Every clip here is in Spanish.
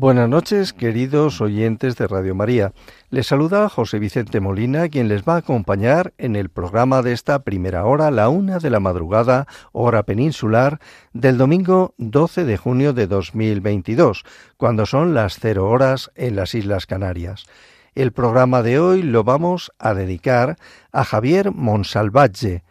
Buenas noches, queridos oyentes de Radio María. Les saluda José Vicente Molina, quien les va a acompañar en el programa de esta primera hora, la una de la madrugada, hora peninsular, del domingo 12 de junio de 2022, cuando son las cero horas en las Islas Canarias. El programa de hoy lo vamos a dedicar a Javier Monsalvatge,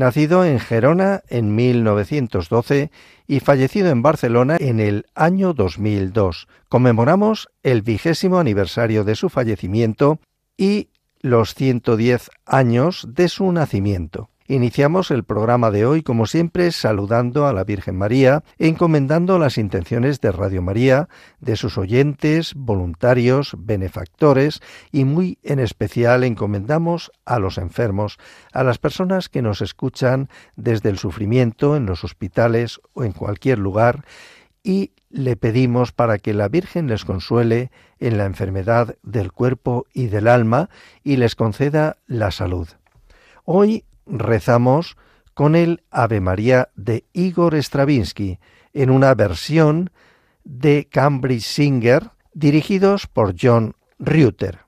nacido en Gerona en 1912 y fallecido en Barcelona en el año 2002. Conmemoramos el vigésimo aniversario de su fallecimiento y los 110 años de su nacimiento. Iniciamos el programa de hoy, como siempre, saludando a la Virgen María, encomendando las intenciones de Radio María, de sus oyentes, voluntarios, benefactores y muy en especial encomendamos a los enfermos, a las personas que nos escuchan desde el sufrimiento en los hospitales o en cualquier lugar y le pedimos para que la Virgen les consuele en la enfermedad del cuerpo y del alma y les conceda la salud. Hoy rezamos con el Ave María de Igor Stravinsky en una versión de Cambridge Singer dirigidos por John Reuter.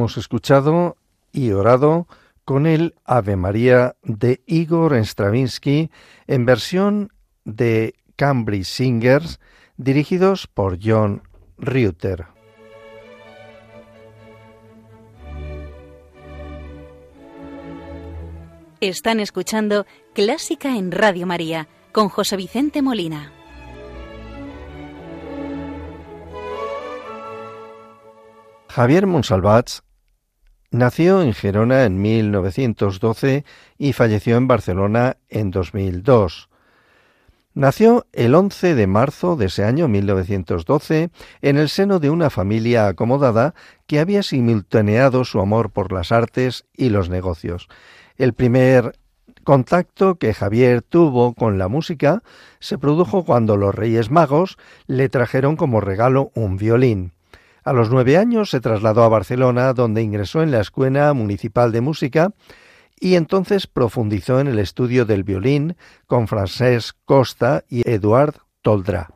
Hemos escuchado y orado con el Ave María de Igor Stravinsky en versión de Cambridge Singers dirigidos por John Reuter. Están escuchando Clásica en Radio María con José Vicente Molina. Javier Monsalvats nació en Gerona en 1912 y falleció en Barcelona en 2002. Nació el 11 de marzo de ese año 1912 en el seno de una familia acomodada que había simultaneado su amor por las artes y los negocios. El primer contacto que Javier tuvo con la música se produjo cuando los Reyes Magos le trajeron como regalo un violín. A los nueve años se trasladó a Barcelona, donde ingresó en la Escuela Municipal de Música y entonces profundizó en el estudio del violín con Francesc Costa y Eduard Toldrá.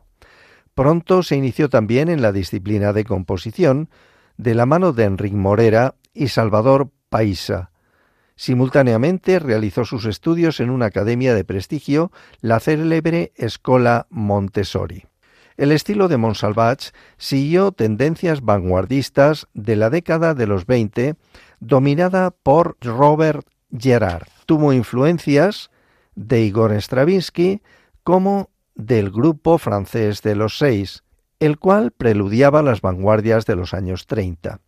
Pronto se inició también en la disciplina de composición, de la mano de Enric Morera y Salvador Paisa. Simultáneamente realizó sus estudios en una academia de prestigio, la célebre Escola Montessori. El estilo de Monsalvach siguió tendencias vanguardistas de la década de los 20, dominada por Robert Gerard. Tuvo influencias de Igor Stravinsky como del grupo francés de los seis, el cual preludiaba las vanguardias de los años 30.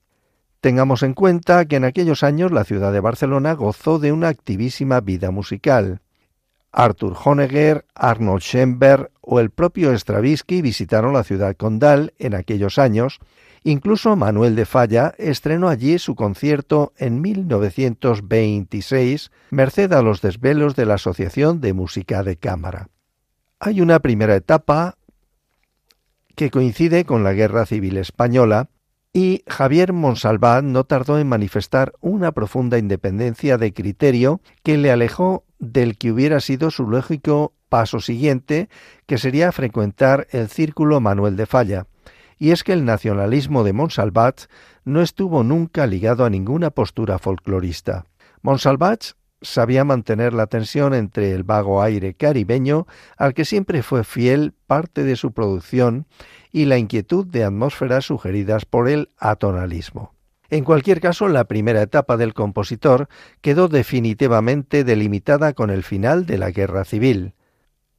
Tengamos en cuenta que en aquellos años la ciudad de Barcelona gozó de una activísima vida musical. Arthur Honegger, Arnold Schoenberg o el propio Stravinsky visitaron la ciudad condal en aquellos años. Incluso Manuel de Falla estrenó allí su concierto en 1926, merced a los desvelos de la Asociación de Música de Cámara. Hay una primera etapa que coincide con la Guerra Civil Española, y Javier Monsalvat no tardó en manifestar una profunda independencia de criterio que le alejó del que hubiera sido su lógico paso siguiente, que sería frecuentar el círculo Manuel de Falla. Y es que el nacionalismo de Monsalvat no estuvo nunca ligado a ninguna postura folclorista. Monsalvat sabía mantener la tensión entre el vago aire caribeño, al que siempre fue fiel parte de su producción, y la inquietud de atmósferas sugeridas por el atonalismo. En cualquier caso, la primera etapa del compositor quedó definitivamente delimitada con el final de la Guerra Civil.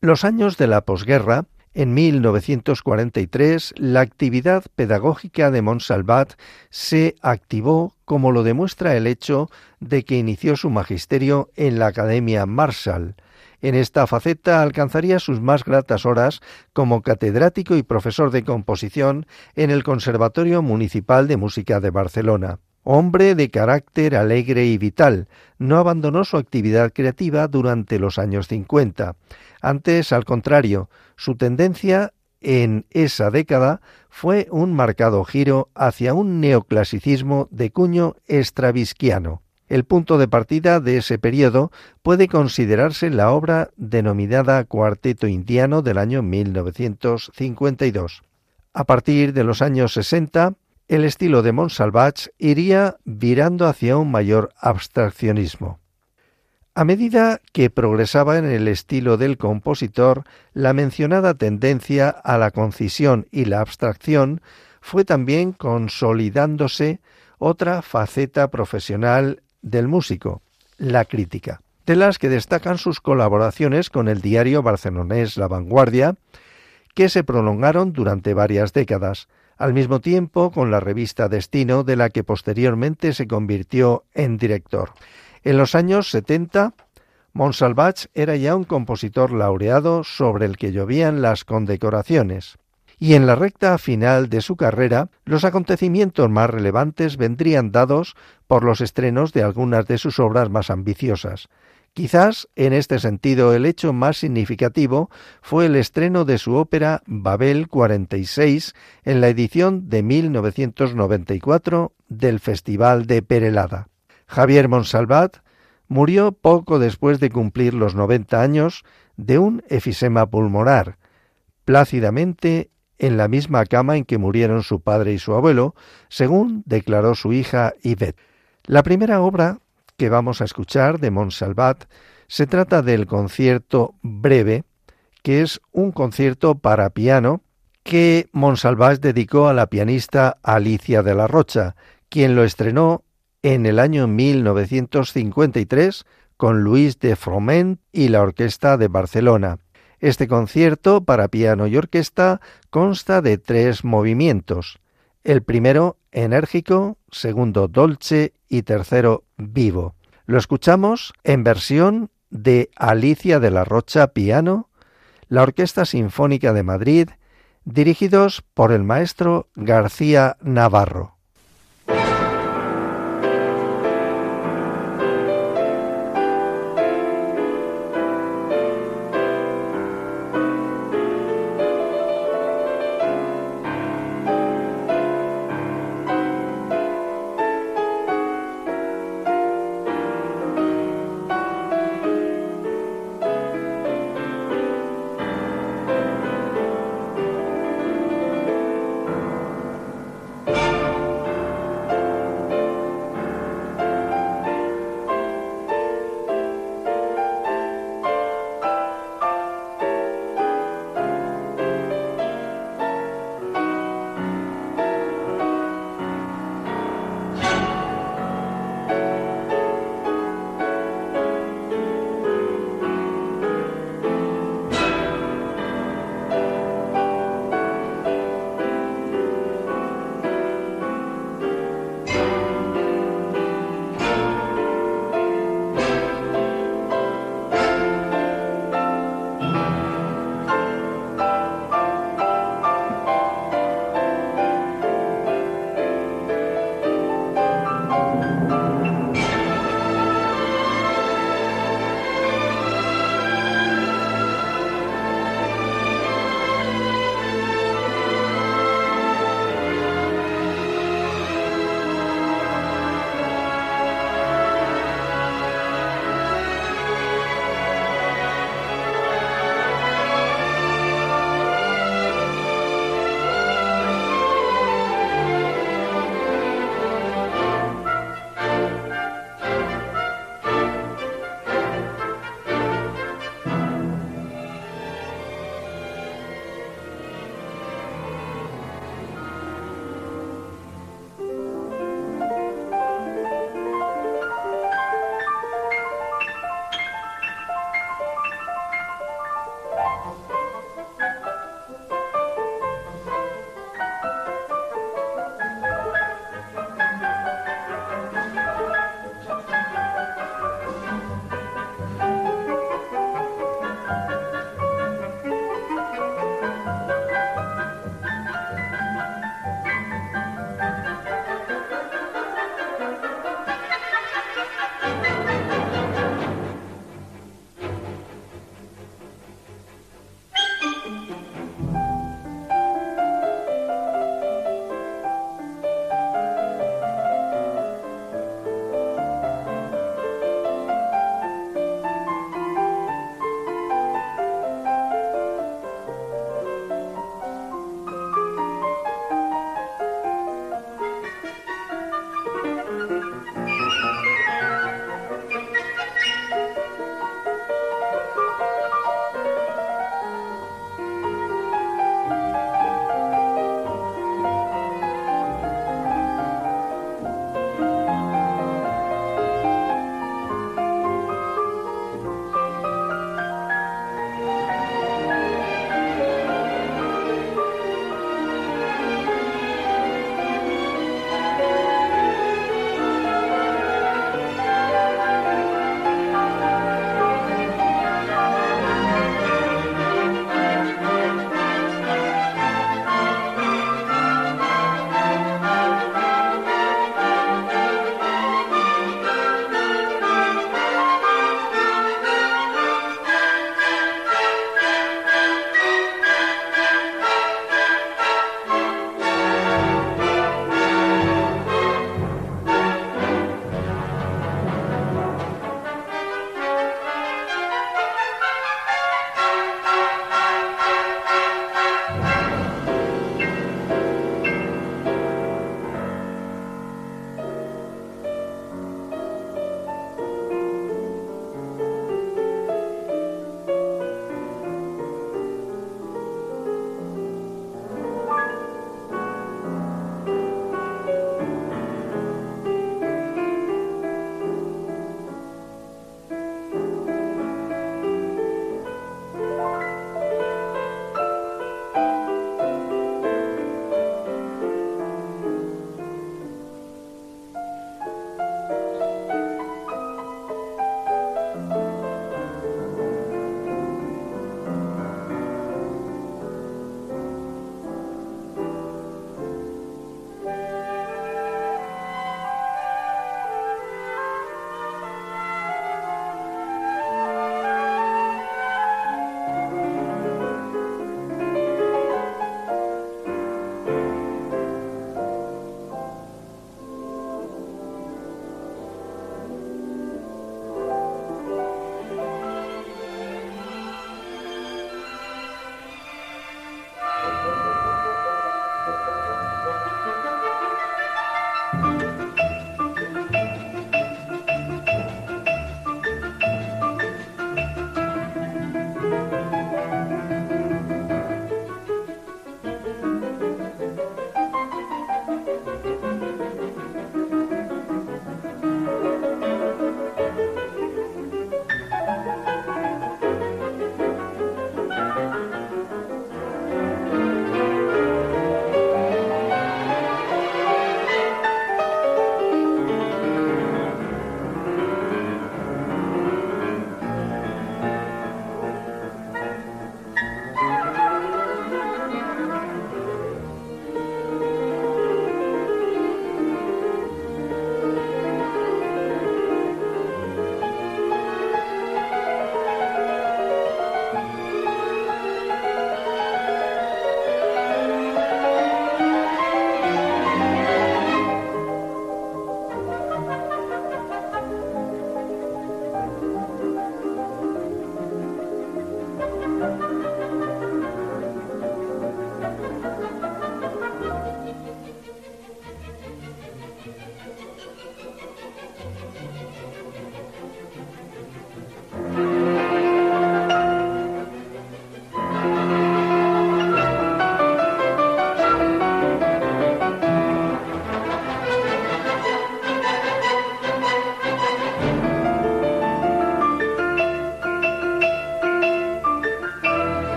Los años de la posguerra, en 1943, la actividad pedagógica de Monsalvat se activó, como lo demuestra el hecho de que inició su magisterio en la Academia Marshall, en esta faceta alcanzaría sus más gratas horas como catedrático y profesor de composición en el Conservatorio Municipal de Música de Barcelona. Hombre de carácter alegre y vital, no abandonó su actividad creativa durante los años 50. Antes, al contrario, su tendencia en esa década fue un marcado giro hacia un neoclasicismo de cuño estravisquiano. El punto de partida de ese periodo puede considerarse la obra denominada Cuarteto Indiano del año 1952. A partir de los años 60, el estilo de Monsalvach iría virando hacia un mayor abstraccionismo. A medida que progresaba en el estilo del compositor, la mencionada tendencia a la concisión y la abstracción fue también consolidándose otra faceta profesional del músico, la crítica, de las que destacan sus colaboraciones con el diario barcelonés La Vanguardia, que se prolongaron durante varias décadas, al mismo tiempo con la revista Destino, de la que posteriormente se convirtió en director. En los años 70, Monsalvach era ya un compositor laureado sobre el que llovían las condecoraciones y en la recta final de su carrera los acontecimientos más relevantes vendrían dados por los estrenos de algunas de sus obras más ambiciosas. Quizás en este sentido el hecho más significativo fue el estreno de su ópera Babel 46 en la edición de 1994 del Festival de Perelada. Javier Monsalvat murió poco después de cumplir los 90 años de un efisema pulmonar, plácidamente en la misma cama en que murieron su padre y su abuelo, según declaró su hija Yvette. La primera obra que vamos a escuchar de Monsalvat se trata del concierto breve, que es un concierto para piano que Monsalvat dedicó a la pianista Alicia de la Rocha, quien lo estrenó en el año 1953 con Luis de Froment y la Orquesta de Barcelona. Este concierto para piano y orquesta consta de tres movimientos. El primero enérgico, segundo dolce y tercero vivo. Lo escuchamos en versión de Alicia de la Rocha piano, la Orquesta Sinfónica de Madrid, dirigidos por el maestro García Navarro.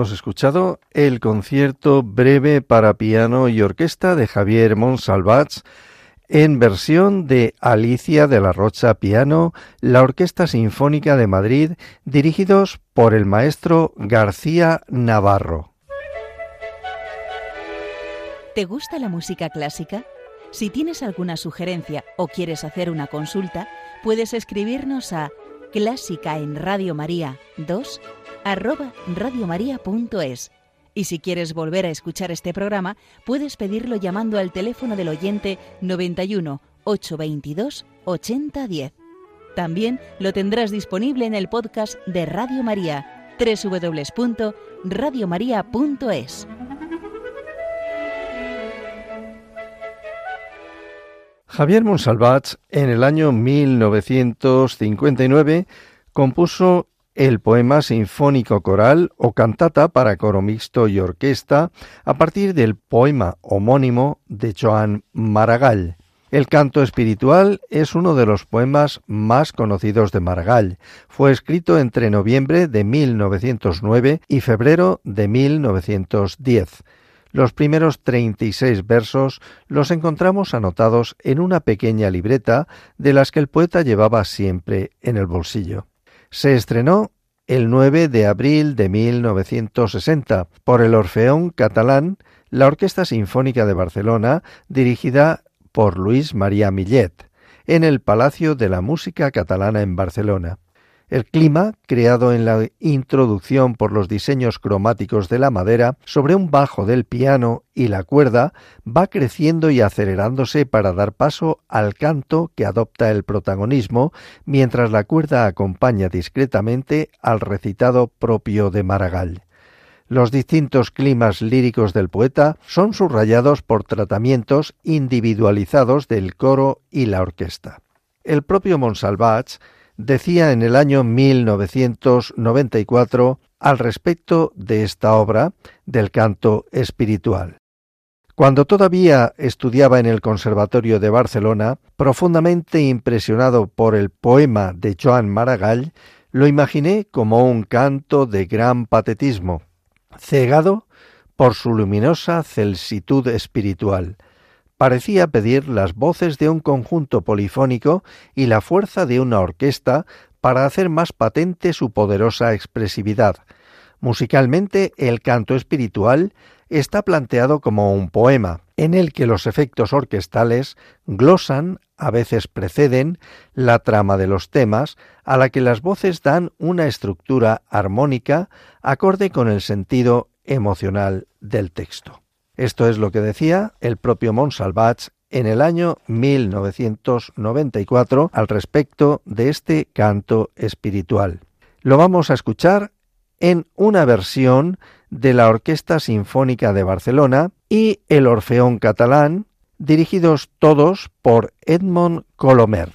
Hemos escuchado el concierto breve para piano y orquesta de Javier Monsalvats en versión de Alicia de la Rocha Piano, la Orquesta Sinfónica de Madrid, dirigidos por el maestro García Navarro. ¿Te gusta la música clásica? Si tienes alguna sugerencia o quieres hacer una consulta, puedes escribirnos a clásica en Radio María 2 arroba radiomaria.es. Y si quieres volver a escuchar este programa, puedes pedirlo llamando al teléfono del oyente 91 822 8010. También lo tendrás disponible en el podcast de Radio María, www.radiomaria.es. Javier Monsalvat, en el año 1959, compuso el poema sinfónico coral o cantata para coro mixto y orquesta a partir del poema homónimo de Joan Maragall. El canto espiritual es uno de los poemas más conocidos de Maragall. Fue escrito entre noviembre de 1909 y febrero de 1910. Los primeros 36 versos los encontramos anotados en una pequeña libreta de las que el poeta llevaba siempre en el bolsillo. Se estrenó el 9 de abril de 1960 por el Orfeón Catalán, la Orquesta Sinfónica de Barcelona, dirigida por Luis María Millet, en el Palacio de la Música Catalana en Barcelona. El clima, creado en la introducción por los diseños cromáticos de la madera sobre un bajo del piano y la cuerda, va creciendo y acelerándose para dar paso al canto que adopta el protagonismo, mientras la cuerda acompaña discretamente al recitado propio de Maragall. Los distintos climas líricos del poeta son subrayados por tratamientos individualizados del coro y la orquesta. El propio Monsalvach decía en el año 1994 al respecto de esta obra del canto espiritual. Cuando todavía estudiaba en el Conservatorio de Barcelona, profundamente impresionado por el poema de Joan Maragall, lo imaginé como un canto de gran patetismo, cegado por su luminosa celsitud espiritual. Parecía pedir las voces de un conjunto polifónico y la fuerza de una orquesta para hacer más patente su poderosa expresividad. Musicalmente, el canto espiritual está planteado como un poema, en el que los efectos orquestales glosan, a veces preceden, la trama de los temas, a la que las voces dan una estructura armónica acorde con el sentido emocional del texto. Esto es lo que decía el propio Monsalvat en el año 1994 al respecto de este canto espiritual. Lo vamos a escuchar en una versión de la Orquesta Sinfónica de Barcelona y el Orfeón Catalán, dirigidos todos por Edmond Colomer.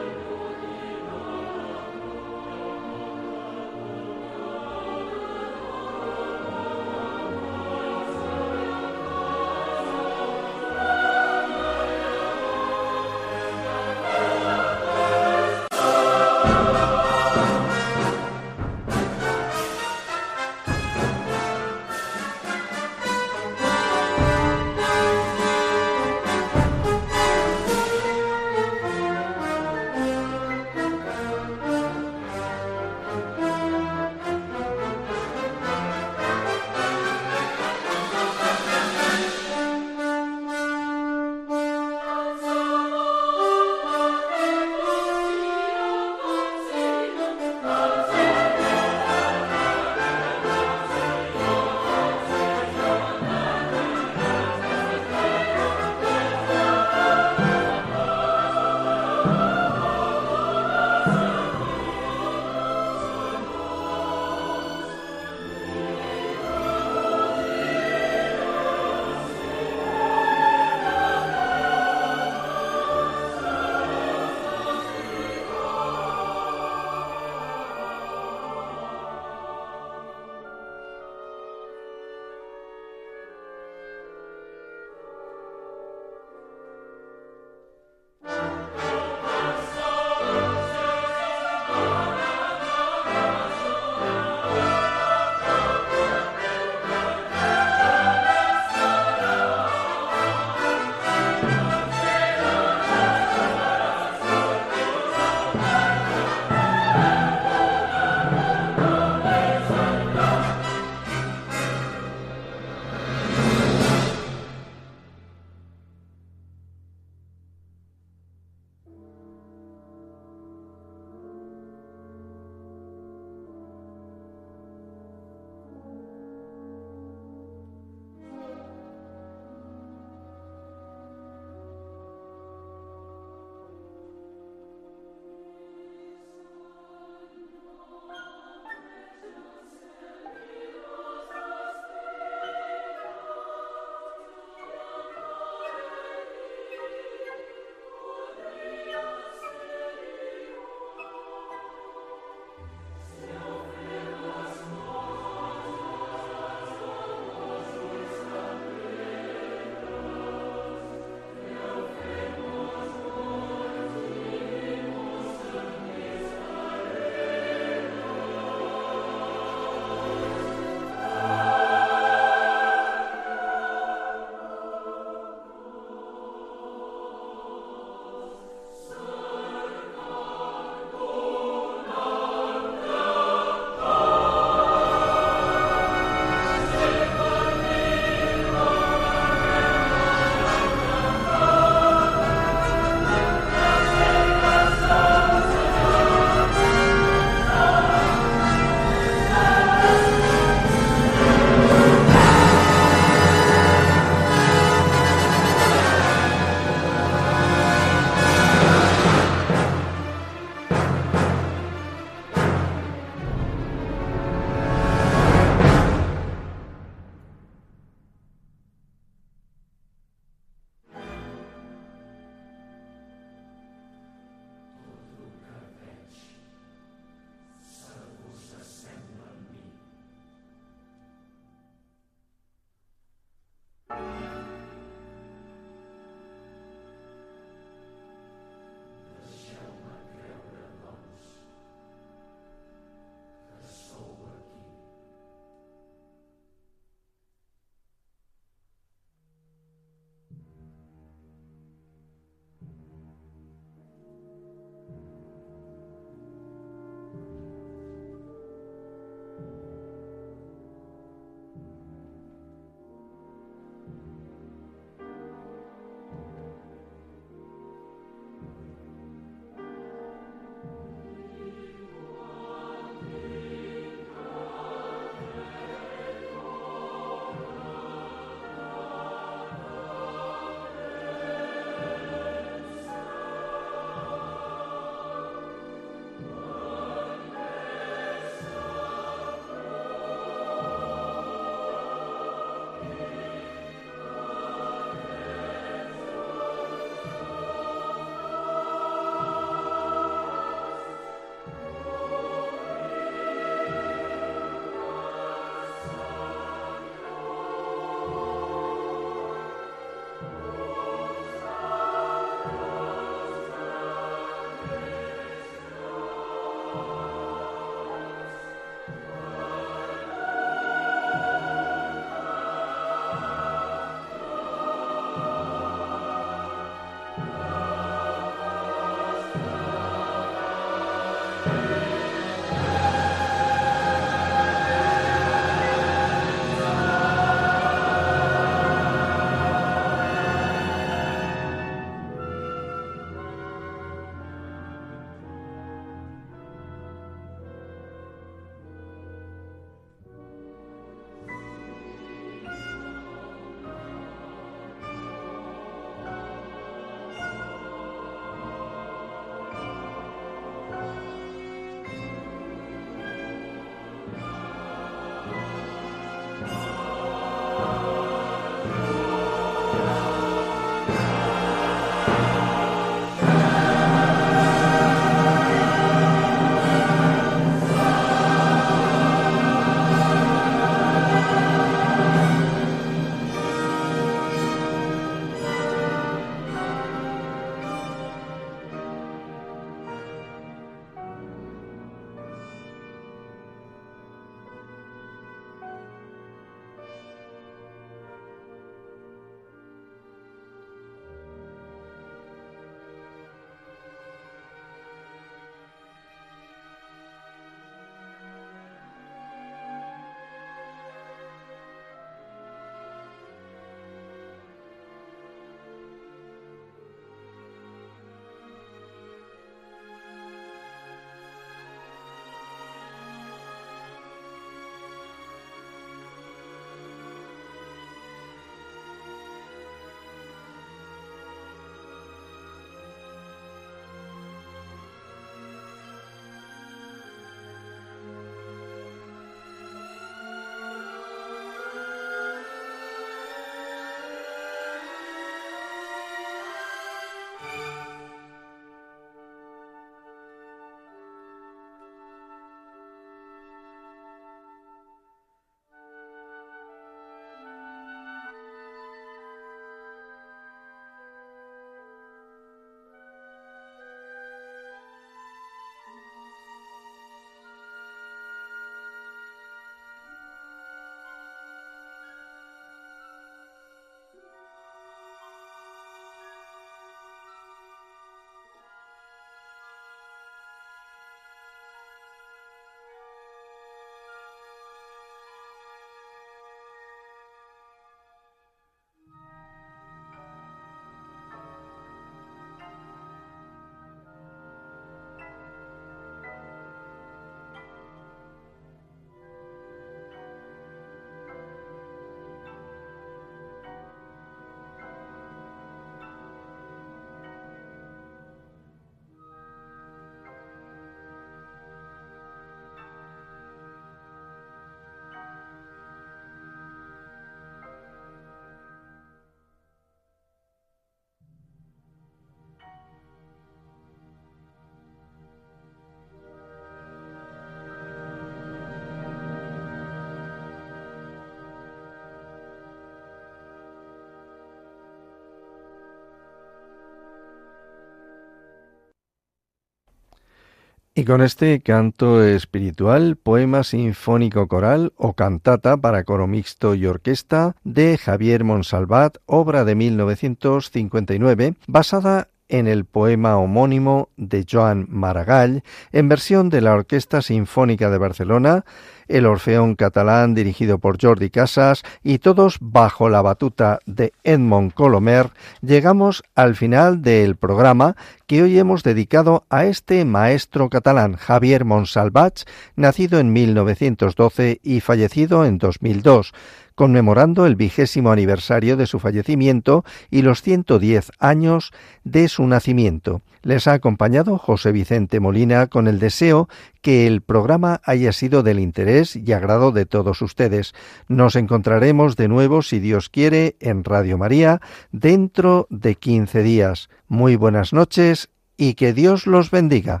Y con este canto espiritual, poema sinfónico coral o cantata para coro mixto y orquesta de Javier Monsalvat, obra de 1959, basada en el poema homónimo de Joan Maragall, en versión de la Orquesta Sinfónica de Barcelona, el Orfeón catalán dirigido por Jordi Casas y todos bajo la batuta de Edmond Colomer, llegamos al final del programa que hoy hemos dedicado a este maestro catalán, Javier Monsalvach, nacido en 1912 y fallecido en 2002 conmemorando el vigésimo aniversario de su fallecimiento y los 110 años de su nacimiento. Les ha acompañado José Vicente Molina con el deseo que el programa haya sido del interés y agrado de todos ustedes. Nos encontraremos de nuevo, si Dios quiere, en Radio María dentro de 15 días. Muy buenas noches y que Dios los bendiga.